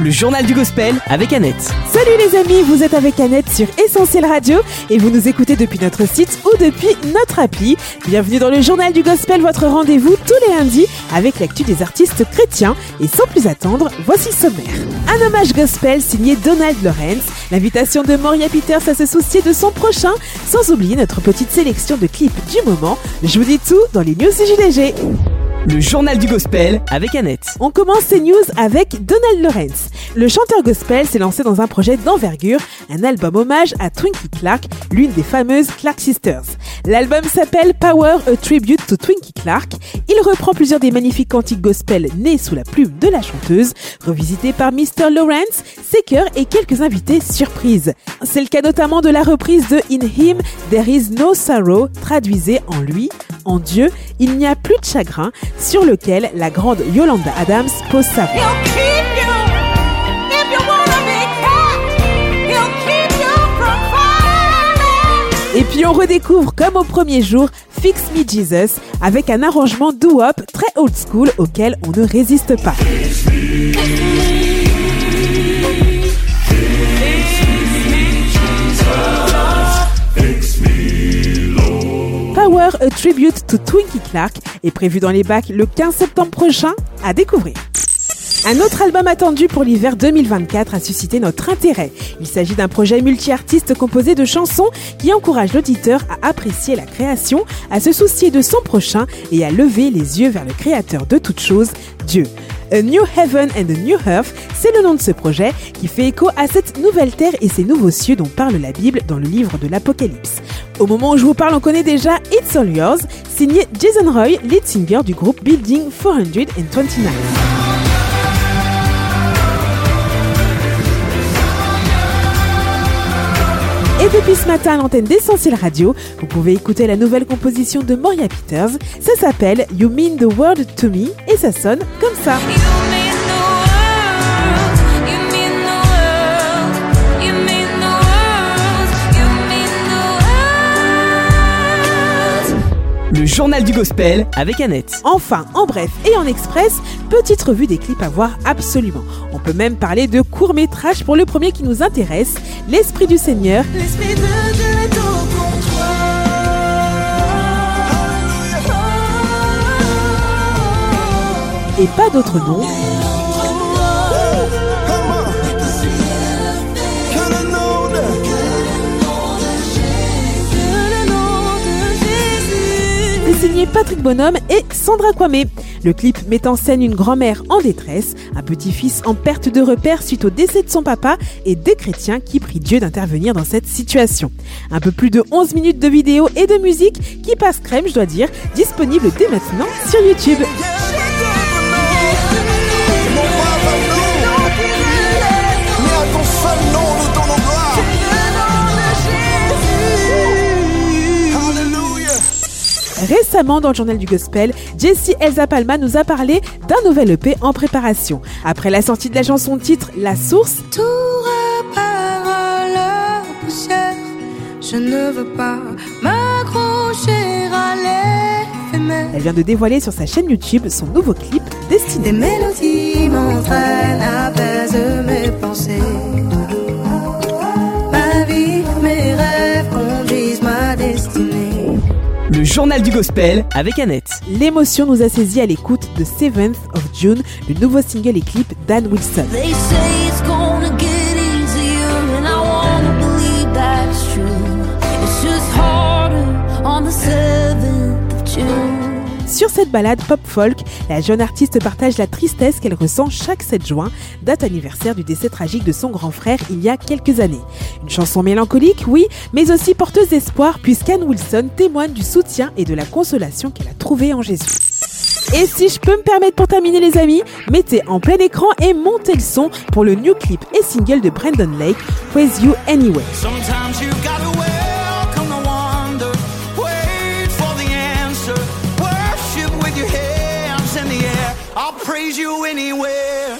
Le journal du gospel avec Annette. Salut les amis, vous êtes avec Annette sur Essentiel Radio et vous nous écoutez depuis notre site ou depuis notre appli. Bienvenue dans le journal du gospel, votre rendez-vous tous les lundis avec l'actu des artistes chrétiens. Et sans plus attendre, voici le sommaire. Un hommage gospel signé Donald Lawrence, l'invitation de Moria Peters à se soucier de son prochain, sans oublier notre petite sélection de clips du moment. Je vous dis tout dans les news CJDG. Le journal du gospel avec Annette. On commence ces news avec Donald Lawrence. Le chanteur gospel s'est lancé dans un projet d'envergure, un album hommage à Twinkie Clark, l'une des fameuses Clark Sisters. L'album s'appelle Power, a Tribute to Twinkie Clark. Il reprend plusieurs des magnifiques cantiques gospel nés sous la plume de la chanteuse, revisités par Mr. Lawrence, ses chœurs et quelques invités surprises. C'est le cas notamment de la reprise de In Him, There is no sorrow, traduisez en lui, en Dieu, il n'y a plus de chagrin, sur lequel la grande Yolanda Adams pose sa voix. Et puis on redécouvre comme au premier jour Fix Me Jesus avec un arrangement doo-wop très old school auquel on ne résiste pas. A Tribute to Twinkie Clark est prévu dans les bacs le 15 septembre prochain à découvrir. Un autre album attendu pour l'hiver 2024 a suscité notre intérêt. Il s'agit d'un projet multi-artiste composé de chansons qui encourage l'auditeur à apprécier la création, à se soucier de son prochain et à lever les yeux vers le créateur de toutes choses, Dieu. A New Heaven and a New Earth, c'est le nom de ce projet qui fait écho à cette nouvelle terre et ces nouveaux cieux dont parle la Bible dans le livre de l'Apocalypse. Au moment où je vous parle, on connaît déjà It's All Yours, signé Jason Roy, lead singer du groupe Building 429. Et depuis ce matin à l'antenne d'Essentiel Radio, vous pouvez écouter la nouvelle composition de Moria Peters. Ça s'appelle You Mean the World to Me et ça sonne comme ça. Le journal du gospel avec Annette. Enfin, en bref et en express, petite revue des clips à voir absolument. On peut même parler de court métrage pour le premier qui nous intéresse, L'Esprit du Seigneur, L'esprit de Dieu est au contrôle. et pas d'autre nom, signé Patrick Bonhomme et Sandra Kwame. Le clip met en scène une grand-mère en détresse, un petit-fils en perte de repère suite au décès de son papa et des chrétiens qui prient Dieu d'intervenir dans cette situation. Un peu plus de 11 minutes de vidéo et de musique qui passe crème, je dois dire, disponible dès maintenant sur YouTube. Récemment, dans le journal du gospel, Jessie Elsa Palma nous a parlé d'un nouvel EP en préparation. Après la sortie de la chanson titre La Source, Tout repart à la poussière. Je ne veux pas m'accrocher à l'éphémère. elle vient de dévoiler sur sa chaîne YouTube son nouveau clip Des destiné. mélodies m'entraînent, apaisent journal du gospel avec Annette. L'émotion nous a saisis à l'écoute de 7th of June, le nouveau single et clip d'Anne Wilson. They say it's gonna get easier, and I wanna believe that's true. It's just harder on the 7th of June. Sur cette balade pop folk, la jeune artiste partage la tristesse qu'elle ressent chaque 7 juin, date anniversaire du décès tragique de son grand frère il y a quelques années. Une chanson mélancolique, oui, mais aussi porteuse d'espoir puisqu'Anne Wilson témoigne du soutien et de la consolation qu'elle a trouvé en Jésus. Et si je peux me permettre pour terminer les amis, mettez en plein écran et montez le son pour le new clip et single de Brandon Lake, Praise You Anyway.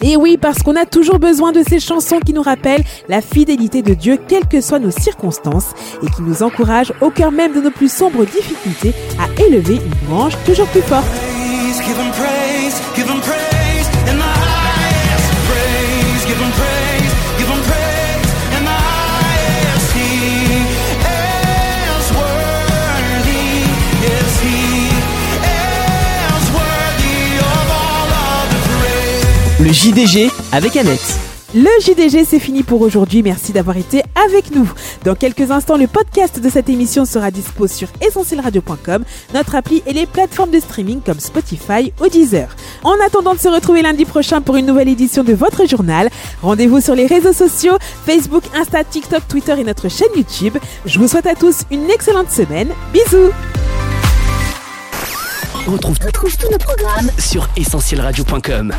Et oui, parce qu'on a toujours besoin de ces chansons qui nous rappellent la fidélité de Dieu, quelles que soient nos circonstances, et qui nous encouragent au cœur même de nos plus sombres difficultés à élever une branche toujours plus forte. Le JDG avec Annette. Le JDG, c'est fini pour aujourd'hui. Merci d'avoir été avec nous. Dans quelques instants, le podcast de cette émission sera dispo sur essentielradio.com, notre appli et les plateformes de streaming comme Spotify ou Deezer. En attendant de se retrouver lundi prochain pour une nouvelle édition de votre journal, rendez-vous sur les réseaux sociaux, Facebook, Insta, TikTok, Twitter et notre chaîne YouTube. Je vous souhaite à tous une excellente semaine. Bisous On retrouve, Retrouve tous nos programmes sur essentielradio.com.